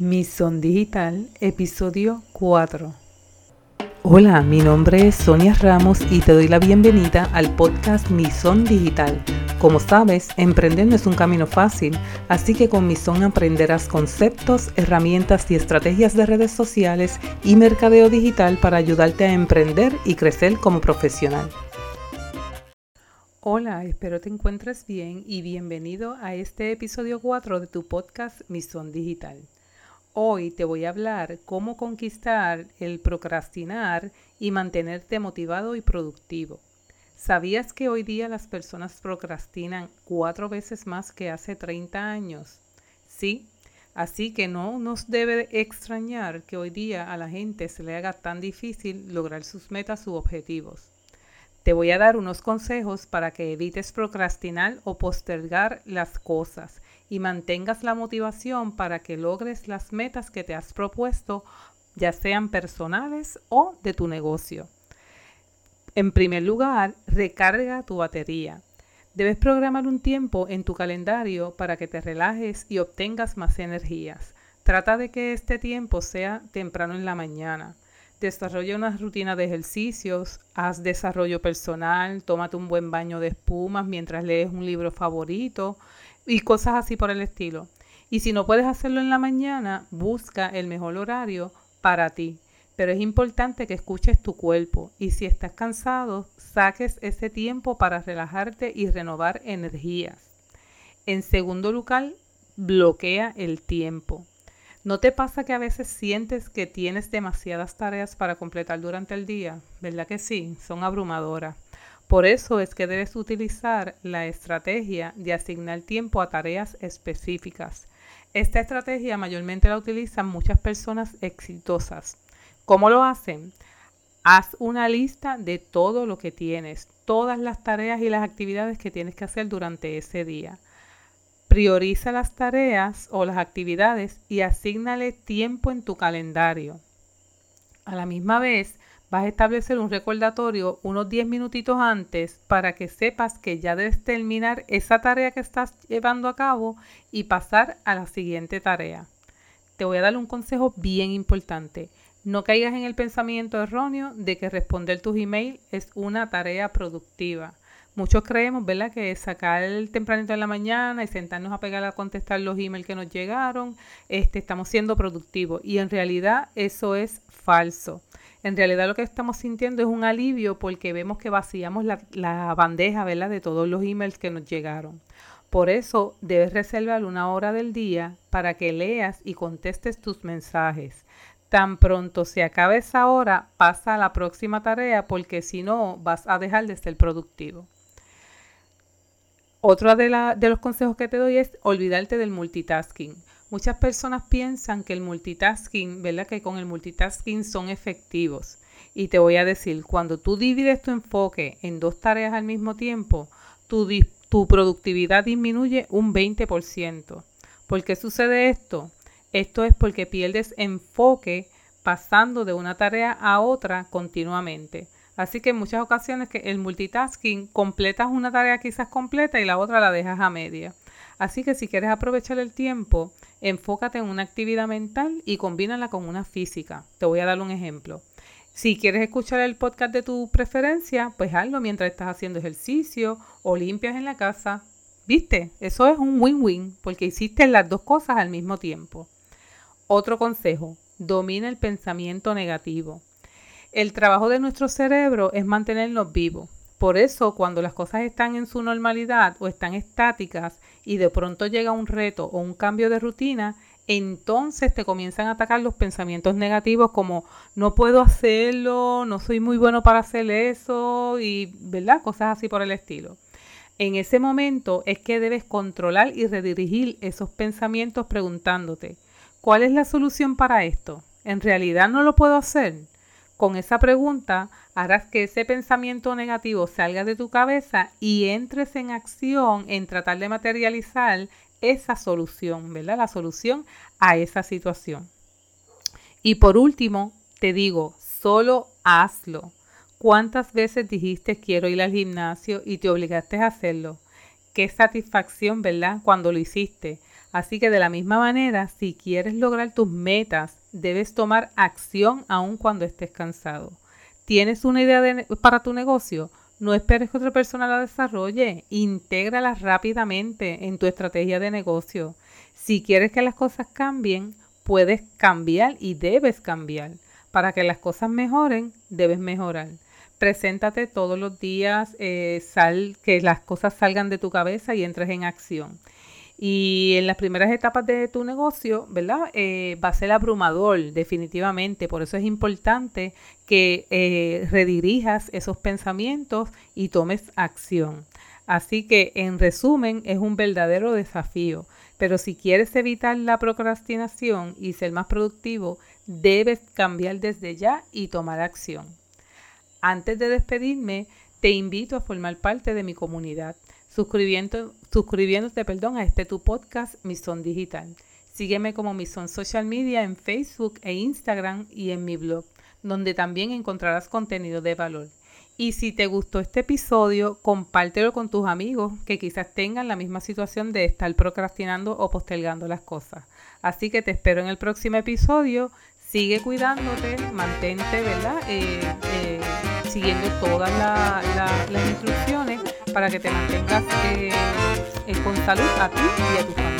Mison Digital, episodio 4. Hola, mi nombre es Sonia Ramos y te doy la bienvenida al podcast Mison Digital. Como sabes, emprender no es un camino fácil, así que con Mison aprenderás conceptos, herramientas y estrategias de redes sociales y mercadeo digital para ayudarte a emprender y crecer como profesional. Hola, espero te encuentres bien y bienvenido a este episodio 4 de tu podcast Mison Digital. Hoy te voy a hablar cómo conquistar el procrastinar y mantenerte motivado y productivo. ¿Sabías que hoy día las personas procrastinan cuatro veces más que hace 30 años? Sí, así que no nos debe extrañar que hoy día a la gente se le haga tan difícil lograr sus metas u objetivos. Te voy a dar unos consejos para que evites procrastinar o postergar las cosas y mantengas la motivación para que logres las metas que te has propuesto, ya sean personales o de tu negocio. En primer lugar, recarga tu batería. Debes programar un tiempo en tu calendario para que te relajes y obtengas más energías. Trata de que este tiempo sea temprano en la mañana. Desarrolla una rutina de ejercicios, haz desarrollo personal, tómate un buen baño de espumas mientras lees un libro favorito, y cosas así por el estilo. Y si no puedes hacerlo en la mañana, busca el mejor horario para ti. Pero es importante que escuches tu cuerpo y si estás cansado, saques ese tiempo para relajarte y renovar energías. En segundo lugar, bloquea el tiempo. ¿No te pasa que a veces sientes que tienes demasiadas tareas para completar durante el día? ¿Verdad que sí? Son abrumadoras. Por eso es que debes utilizar la estrategia de asignar tiempo a tareas específicas. Esta estrategia mayormente la utilizan muchas personas exitosas. ¿Cómo lo hacen? Haz una lista de todo lo que tienes, todas las tareas y las actividades que tienes que hacer durante ese día. Prioriza las tareas o las actividades y asignale tiempo en tu calendario. A la misma vez, vas a establecer un recordatorio unos 10 minutitos antes para que sepas que ya debes terminar esa tarea que estás llevando a cabo y pasar a la siguiente tarea. Te voy a dar un consejo bien importante. No caigas en el pensamiento erróneo de que responder tus emails es una tarea productiva. Muchos creemos, ¿verdad?, que sacar el tempranito en la mañana y sentarnos a pegar a contestar los emails que nos llegaron, este, estamos siendo productivos. Y en realidad eso es falso. En realidad lo que estamos sintiendo es un alivio porque vemos que vaciamos la, bandeja ¿verdad? de todos los emails que nos llegaron. Por eso debes reservar una hora del día para que leas y contestes tus mensajes. Tan pronto se acabe esa hora, pasa a la próxima tarea porque si no vas a dejar de ser productivo. Otro de, de los consejos que te doy es olvidarte del multitasking. Muchas personas piensan que el multitasking, ¿verdad? Que con el multitasking son efectivos. Y te voy a decir, cuando tú divides tu enfoque en dos tareas al mismo tiempo, tu, tu productividad disminuye un 20%. ¿Por qué sucede esto? Esto es porque pierdes enfoque pasando de una tarea a otra continuamente. Así que en muchas ocasiones que el multitasking completas una tarea quizás completa y la otra la dejas a media. Así que si quieres aprovechar el tiempo, enfócate en una actividad mental y combínala con una física. Te voy a dar un ejemplo. Si quieres escuchar el podcast de tu preferencia, pues hazlo mientras estás haciendo ejercicio o limpias en la casa. ¿Viste? Eso es un win-win porque hiciste las dos cosas al mismo tiempo. Otro consejo, domina el pensamiento negativo. El trabajo de nuestro cerebro es mantenernos vivos. Por eso, cuando las cosas están en su normalidad o están estáticas y de pronto llega un reto o un cambio de rutina, entonces te comienzan a atacar los pensamientos negativos como no puedo hacerlo, no soy muy bueno para hacer eso y, ¿verdad? Cosas así por el estilo. En ese momento es que debes controlar y redirigir esos pensamientos preguntándote, ¿cuál es la solución para esto? ¿En realidad no lo puedo hacer? Con esa pregunta harás que ese pensamiento negativo salga de tu cabeza y entres en acción en tratar de materializar esa solución, ¿verdad? La solución a esa situación. Y por último, te digo, solo hazlo. ¿Cuántas veces dijiste quiero ir al gimnasio y te obligaste a hacerlo? Qué satisfacción, ¿verdad? Cuando lo hiciste. Así que de la misma manera, si quieres lograr tus metas, debes tomar acción aun cuando estés cansado. ¿Tienes una idea para tu negocio? No esperes que otra persona la desarrolle. Intégrala rápidamente en tu estrategia de negocio. Si quieres que las cosas cambien, puedes cambiar y debes cambiar. Para que las cosas mejoren, debes mejorar. Preséntate todos los días, eh, sal, que las cosas salgan de tu cabeza y entres en acción. Y en las primeras etapas de tu negocio, ¿verdad? Eh, va a ser abrumador, definitivamente. Por eso es importante que eh, redirijas esos pensamientos y tomes acción. Así que, en resumen, es un verdadero desafío. Pero si quieres evitar la procrastinación y ser más productivo, debes cambiar desde ya y tomar acción. Antes de despedirme, te invito a formar parte de mi comunidad suscribiéndote perdón, a este tu podcast Mison Digital. Sígueme como Mison Social Media en Facebook e Instagram y en mi blog, donde también encontrarás contenido de valor. Y si te gustó este episodio, compártelo con tus amigos que quizás tengan la misma situación de estar procrastinando o postergando las cosas. Así que te espero en el próximo episodio. Sigue cuidándote, mantente, ¿verdad? Eh, eh, siguiendo todas las instrucciones para que te mantengas eh, con salud a ti y a tu familia.